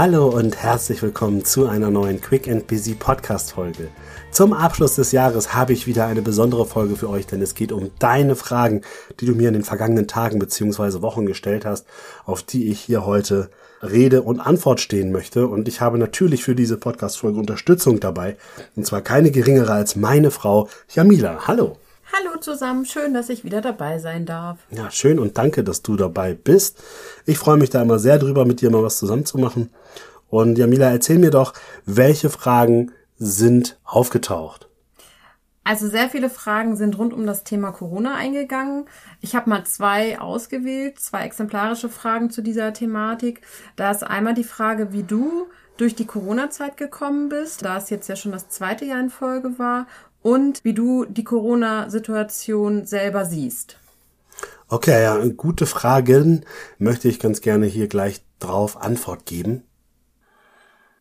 Hallo und herzlich willkommen zu einer neuen Quick and Busy Podcast Folge. Zum Abschluss des Jahres habe ich wieder eine besondere Folge für euch, denn es geht um deine Fragen, die du mir in den vergangenen Tagen bzw. Wochen gestellt hast, auf die ich hier heute Rede und Antwort stehen möchte. Und ich habe natürlich für diese Podcast-Folge Unterstützung dabei. Und zwar keine geringere als meine Frau Jamila. Hallo. Hallo zusammen, schön, dass ich wieder dabei sein darf. Ja, schön und danke, dass du dabei bist. Ich freue mich da immer sehr drüber, mit dir mal was zusammen zu machen. Und Jamila, erzähl mir doch, welche Fragen sind aufgetaucht? Also sehr viele Fragen sind rund um das Thema Corona eingegangen. Ich habe mal zwei ausgewählt, zwei exemplarische Fragen zu dieser Thematik. Da ist einmal die Frage, wie du durch die Corona-Zeit gekommen bist, da es jetzt ja schon das zweite Jahr in Folge war und wie du die Corona-Situation selber siehst. Okay, ja, gute Fragen möchte ich ganz gerne hier gleich drauf Antwort geben.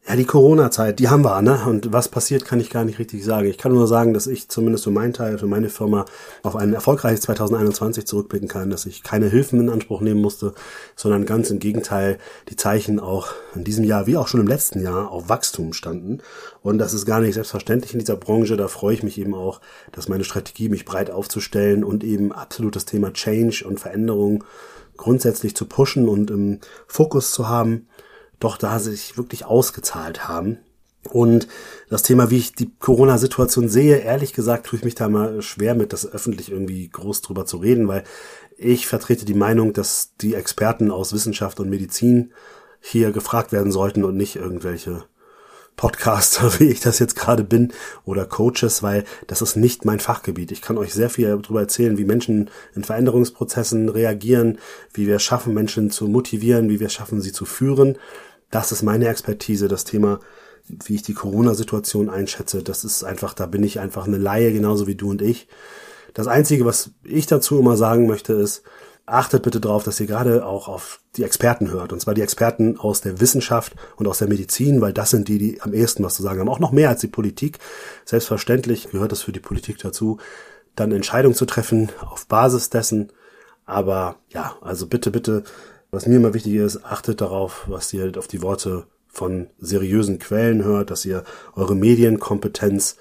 Ja, die Corona-Zeit, die haben wir, ne? Und was passiert, kann ich gar nicht richtig sagen. Ich kann nur sagen, dass ich zumindest für meinen Teil, für meine Firma auf ein erfolgreiches 2021 zurückblicken kann, dass ich keine Hilfen in Anspruch nehmen musste, sondern ganz im Gegenteil die Zeichen auch in diesem Jahr, wie auch schon im letzten Jahr, auf Wachstum standen. Und das ist gar nicht selbstverständlich in dieser Branche. Da freue ich mich eben auch, dass meine Strategie, mich breit aufzustellen und eben absolut das Thema Change und Veränderung grundsätzlich zu pushen und im Fokus zu haben doch da sich wirklich ausgezahlt haben. Und das Thema, wie ich die Corona-Situation sehe, ehrlich gesagt, tue ich mich da mal schwer mit, das öffentlich irgendwie groß drüber zu reden, weil ich vertrete die Meinung, dass die Experten aus Wissenschaft und Medizin hier gefragt werden sollten und nicht irgendwelche Podcaster, wie ich das jetzt gerade bin, oder Coaches, weil das ist nicht mein Fachgebiet. Ich kann euch sehr viel darüber erzählen, wie Menschen in Veränderungsprozessen reagieren, wie wir es schaffen, Menschen zu motivieren, wie wir es schaffen, sie zu führen. Das ist meine Expertise, das Thema, wie ich die Corona-Situation einschätze. Das ist einfach, da bin ich einfach eine Laie, genauso wie du und ich. Das Einzige, was ich dazu immer sagen möchte, ist, achtet bitte darauf, dass ihr gerade auch auf die Experten hört. Und zwar die Experten aus der Wissenschaft und aus der Medizin, weil das sind die, die am ehesten was zu sagen haben. Auch noch mehr als die Politik. Selbstverständlich gehört es für die Politik dazu, dann Entscheidungen zu treffen auf Basis dessen. Aber ja, also bitte, bitte was mir immer wichtig ist, achtet darauf, was ihr halt auf die Worte von seriösen Quellen hört, dass ihr eure Medienkompetenz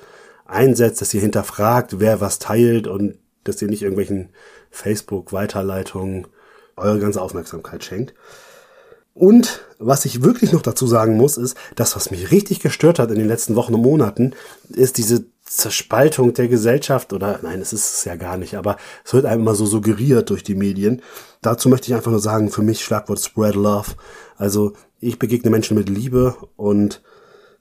einsetzt, dass ihr hinterfragt, wer was teilt und dass ihr nicht irgendwelchen Facebook-Weiterleitungen eure ganze Aufmerksamkeit schenkt. Und was ich wirklich noch dazu sagen muss, ist, das, was mich richtig gestört hat in den letzten Wochen und Monaten, ist diese Zerspaltung der Gesellschaft oder nein, es ist es ja gar nicht, aber es wird einem immer so suggeriert durch die Medien. Dazu möchte ich einfach nur sagen, für mich Schlagwort Spread Love. Also ich begegne Menschen mit Liebe und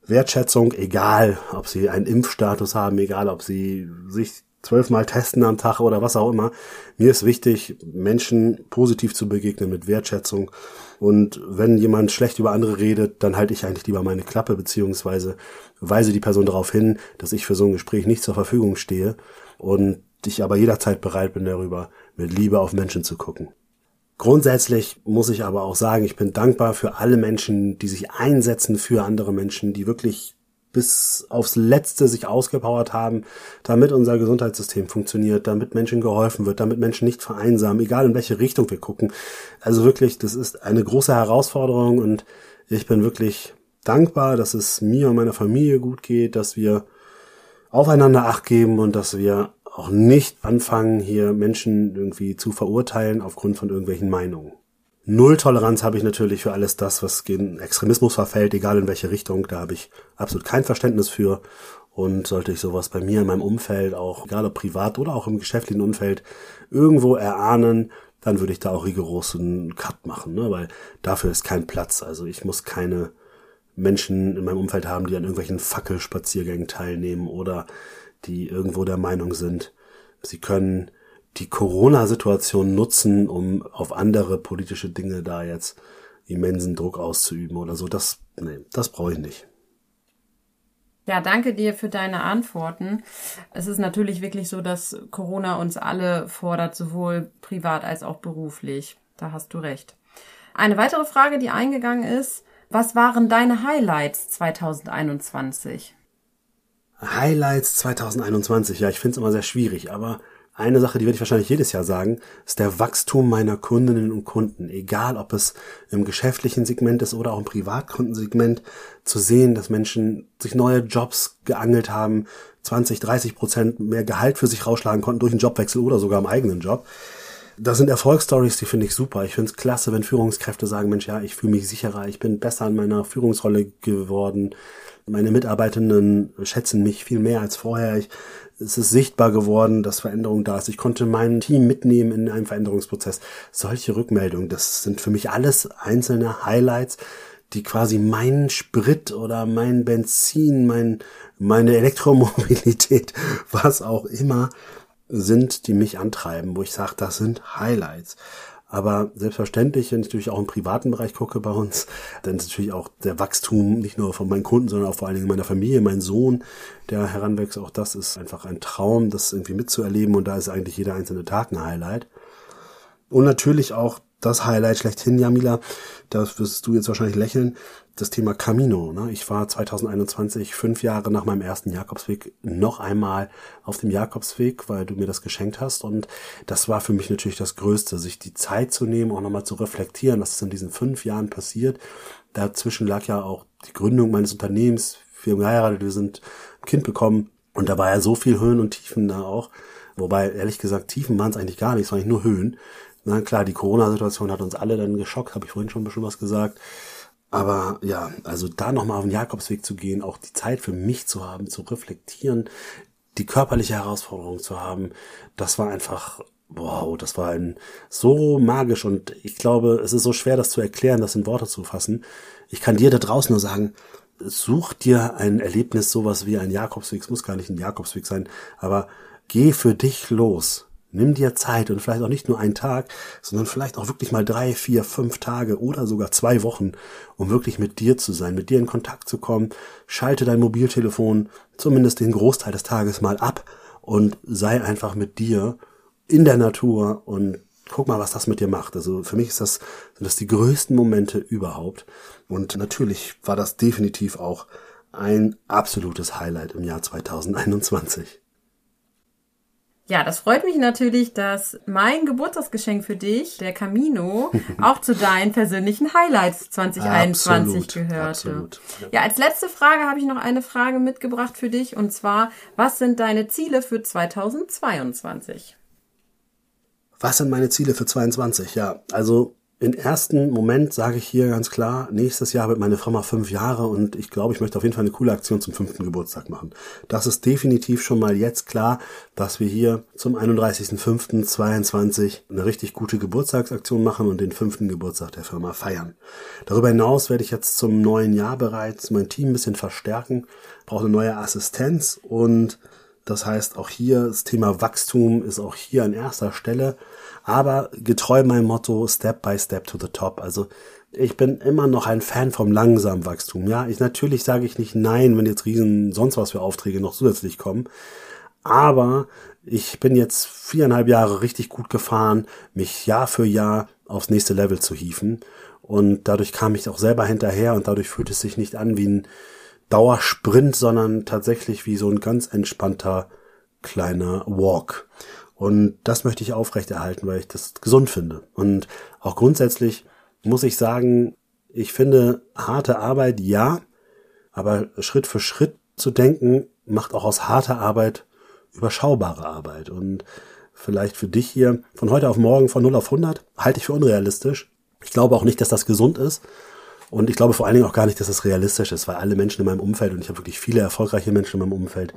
Wertschätzung, egal ob sie einen Impfstatus haben, egal ob sie sich zwölfmal testen am Tag oder was auch immer. Mir ist wichtig, Menschen positiv zu begegnen mit Wertschätzung. Und wenn jemand schlecht über andere redet, dann halte ich eigentlich lieber meine Klappe, beziehungsweise weise die Person darauf hin, dass ich für so ein Gespräch nicht zur Verfügung stehe und ich aber jederzeit bereit bin, darüber mit Liebe auf Menschen zu gucken. Grundsätzlich muss ich aber auch sagen, ich bin dankbar für alle Menschen, die sich einsetzen für andere Menschen, die wirklich bis aufs Letzte sich ausgepowert haben, damit unser Gesundheitssystem funktioniert, damit Menschen geholfen wird, damit Menschen nicht vereinsamen, egal in welche Richtung wir gucken. Also wirklich, das ist eine große Herausforderung und ich bin wirklich dankbar, dass es mir und meiner Familie gut geht, dass wir aufeinander Acht geben und dass wir auch nicht anfangen, hier Menschen irgendwie zu verurteilen aufgrund von irgendwelchen Meinungen. Null Toleranz habe ich natürlich für alles das, was gegen Extremismus verfällt, egal in welche Richtung. Da habe ich absolut kein Verständnis für. Und sollte ich sowas bei mir in meinem Umfeld, auch egal ob privat oder auch im geschäftlichen Umfeld, irgendwo erahnen, dann würde ich da auch rigoros einen Cut machen, ne? weil dafür ist kein Platz. Also ich muss keine Menschen in meinem Umfeld haben, die an irgendwelchen Fackelspaziergängen teilnehmen oder die irgendwo der Meinung sind, sie können die Corona-Situation nutzen, um auf andere politische Dinge da jetzt immensen Druck auszuüben oder so. Das, nee, das brauche ich nicht. Ja, danke dir für deine Antworten. Es ist natürlich wirklich so, dass Corona uns alle fordert, sowohl privat als auch beruflich. Da hast du recht. Eine weitere Frage, die eingegangen ist, was waren deine Highlights 2021? Highlights 2021, ja, ich finde es immer sehr schwierig, aber eine Sache, die werde ich wahrscheinlich jedes Jahr sagen, ist der Wachstum meiner Kundinnen und Kunden. Egal, ob es im geschäftlichen Segment ist oder auch im Privatkundensegment, zu sehen, dass Menschen sich neue Jobs geangelt haben, 20, 30 Prozent mehr Gehalt für sich rausschlagen konnten durch einen Jobwechsel oder sogar im eigenen Job. Das sind Erfolgsstories, die finde ich super. Ich finde es klasse, wenn Führungskräfte sagen, Mensch, ja, ich fühle mich sicherer, ich bin besser in meiner Führungsrolle geworden. Meine Mitarbeitenden schätzen mich viel mehr als vorher. Ich, es ist sichtbar geworden, dass Veränderung da ist. Ich konnte mein Team mitnehmen in einem Veränderungsprozess. Solche Rückmeldungen, das sind für mich alles einzelne Highlights, die quasi meinen Sprit oder mein Benzin, mein, meine Elektromobilität, was auch immer sind, die mich antreiben, wo ich sage, das sind Highlights. Aber selbstverständlich, wenn ich natürlich auch im privaten Bereich gucke bei uns, dann ist natürlich auch der Wachstum nicht nur von meinen Kunden, sondern auch vor allen Dingen meiner Familie, mein Sohn, der heranwächst, auch das ist einfach ein Traum, das irgendwie mitzuerleben und da ist eigentlich jeder einzelne Tag ein Highlight. Und natürlich auch das Highlight schlechthin, Jamila, das wirst du jetzt wahrscheinlich lächeln, das Thema Camino. Ne? Ich war 2021, fünf Jahre nach meinem ersten Jakobsweg, noch einmal auf dem Jakobsweg, weil du mir das geschenkt hast. Und das war für mich natürlich das Größte, sich die Zeit zu nehmen, auch nochmal zu reflektieren, was ist in diesen fünf Jahren passiert. Dazwischen lag ja auch die Gründung meines Unternehmens. Wir haben geheiratet, wir sind ein Kind bekommen. Und da war ja so viel Höhen und Tiefen da auch. Wobei, ehrlich gesagt, Tiefen waren es eigentlich gar nicht, es waren eigentlich nur Höhen. Na klar, die Corona-Situation hat uns alle dann geschockt, habe ich vorhin schon ein bisschen was gesagt. Aber ja, also da nochmal auf den Jakobsweg zu gehen, auch die Zeit für mich zu haben, zu reflektieren, die körperliche Herausforderung zu haben, das war einfach, wow, das war ein so magisch und ich glaube, es ist so schwer, das zu erklären, das in Worte zu fassen. Ich kann dir da draußen nur sagen, such dir ein Erlebnis, sowas wie ein Jakobsweg, es muss gar nicht ein Jakobsweg sein, aber geh für dich los. Nimm dir Zeit und vielleicht auch nicht nur einen Tag, sondern vielleicht auch wirklich mal drei, vier, fünf Tage oder sogar zwei Wochen, um wirklich mit dir zu sein, mit dir in Kontakt zu kommen. Schalte dein Mobiltelefon zumindest den Großteil des Tages mal ab und sei einfach mit dir in der Natur und guck mal, was das mit dir macht. Also für mich ist das, sind das die größten Momente überhaupt. Und natürlich war das definitiv auch ein absolutes Highlight im Jahr 2021. Ja, das freut mich natürlich, dass mein Geburtstagsgeschenk für dich, der Camino, auch zu deinen persönlichen Highlights 2021 absolut, gehörte. Absolut, ja. ja, als letzte Frage habe ich noch eine Frage mitgebracht für dich und zwar, was sind deine Ziele für 2022? Was sind meine Ziele für 2022? Ja, also im ersten Moment sage ich hier ganz klar, nächstes Jahr wird meine Firma fünf Jahre und ich glaube, ich möchte auf jeden Fall eine coole Aktion zum fünften Geburtstag machen. Das ist definitiv schon mal jetzt klar, dass wir hier zum 31.05.22 eine richtig gute Geburtstagsaktion machen und den fünften Geburtstag der Firma feiern. Darüber hinaus werde ich jetzt zum neuen Jahr bereits mein Team ein bisschen verstärken, brauche eine neue Assistenz und das heißt auch hier das Thema Wachstum ist auch hier an erster Stelle aber getreu meinem Motto Step by Step to the Top. Also ich bin immer noch ein Fan vom langsamen Wachstum. Ja, ich natürlich sage ich nicht nein, wenn jetzt riesen sonst was für Aufträge noch zusätzlich kommen. Aber ich bin jetzt viereinhalb Jahre richtig gut gefahren, mich Jahr für Jahr aufs nächste Level zu hieven. Und dadurch kam ich auch selber hinterher und dadurch fühlt es sich nicht an wie ein Dauersprint, sondern tatsächlich wie so ein ganz entspannter kleiner Walk. Und das möchte ich aufrechterhalten, weil ich das gesund finde. Und auch grundsätzlich muss ich sagen, ich finde harte Arbeit ja, aber Schritt für Schritt zu denken, macht auch aus harter Arbeit überschaubare Arbeit. Und vielleicht für dich hier von heute auf morgen von 0 auf 100 halte ich für unrealistisch. Ich glaube auch nicht, dass das gesund ist. Und ich glaube vor allen Dingen auch gar nicht, dass es realistisch ist, weil alle Menschen in meinem Umfeld, und ich habe wirklich viele erfolgreiche Menschen in meinem Umfeld,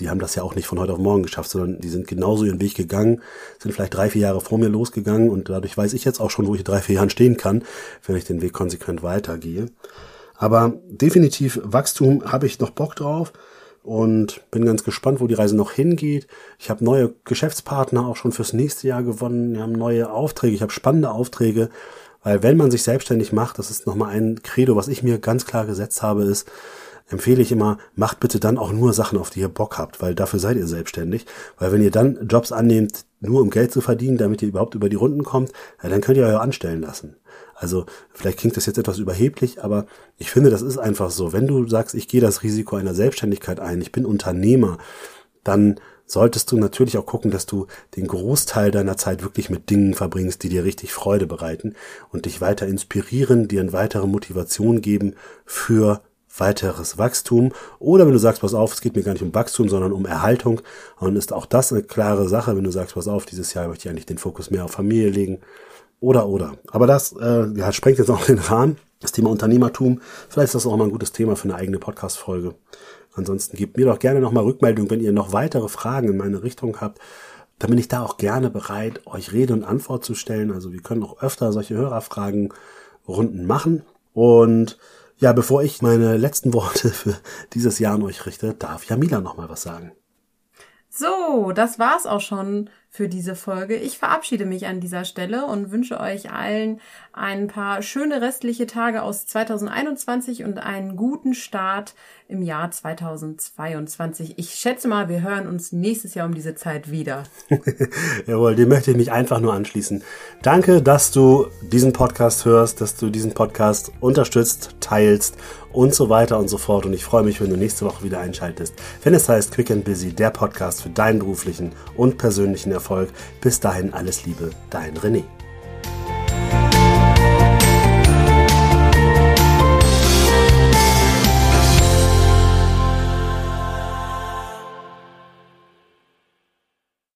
die haben das ja auch nicht von heute auf morgen geschafft, sondern die sind genauso ihren Weg gegangen, sind vielleicht drei, vier Jahre vor mir losgegangen und dadurch weiß ich jetzt auch schon, wo ich in drei, vier Jahren stehen kann, wenn ich den Weg konsequent weitergehe. Aber definitiv Wachstum habe ich noch Bock drauf und bin ganz gespannt, wo die Reise noch hingeht. Ich habe neue Geschäftspartner auch schon fürs nächste Jahr gewonnen. Wir haben neue Aufträge, ich habe spannende Aufträge, weil wenn man sich selbstständig macht, das ist nochmal ein Credo, was ich mir ganz klar gesetzt habe, ist, empfehle ich immer, macht bitte dann auch nur Sachen, auf die ihr Bock habt, weil dafür seid ihr selbstständig. Weil wenn ihr dann Jobs annehmt, nur um Geld zu verdienen, damit ihr überhaupt über die Runden kommt, ja, dann könnt ihr euch anstellen lassen. Also vielleicht klingt das jetzt etwas überheblich, aber ich finde, das ist einfach so. Wenn du sagst, ich gehe das Risiko einer Selbstständigkeit ein, ich bin Unternehmer, dann solltest du natürlich auch gucken, dass du den Großteil deiner Zeit wirklich mit Dingen verbringst, die dir richtig Freude bereiten und dich weiter inspirieren, dir eine weitere Motivation geben für weiteres Wachstum. Oder wenn du sagst, pass auf, es geht mir gar nicht um Wachstum, sondern um Erhaltung. Und ist auch das eine klare Sache, wenn du sagst, pass auf, dieses Jahr möchte ich eigentlich den Fokus mehr auf Familie legen. Oder, oder. Aber das äh, ja, sprengt jetzt auch den Rahmen. Das Thema Unternehmertum. Vielleicht ist das auch mal ein gutes Thema für eine eigene Podcast-Folge. Ansonsten gebt mir doch gerne nochmal Rückmeldung, wenn ihr noch weitere Fragen in meine Richtung habt. Dann bin ich da auch gerne bereit, euch Rede und Antwort zu stellen. Also wir können auch öfter solche Hörerfragen Runden machen. Und ja, bevor ich meine letzten Worte für dieses Jahr an euch richte, darf Jamila noch mal was sagen. So, das war's auch schon für diese Folge. Ich verabschiede mich an dieser Stelle und wünsche euch allen ein paar schöne restliche Tage aus 2021 und einen guten Start im Jahr 2022. Ich schätze mal, wir hören uns nächstes Jahr um diese Zeit wieder. Jawohl, dem möchte ich mich einfach nur anschließen. Danke, dass du diesen Podcast hörst, dass du diesen Podcast unterstützt, teilst und so weiter und so fort. Und ich freue mich, wenn du nächste Woche wieder einschaltest, wenn es heißt Quick and Busy, der Podcast für deinen beruflichen und persönlichen Erfolg. Bis dahin alles Liebe, dein René.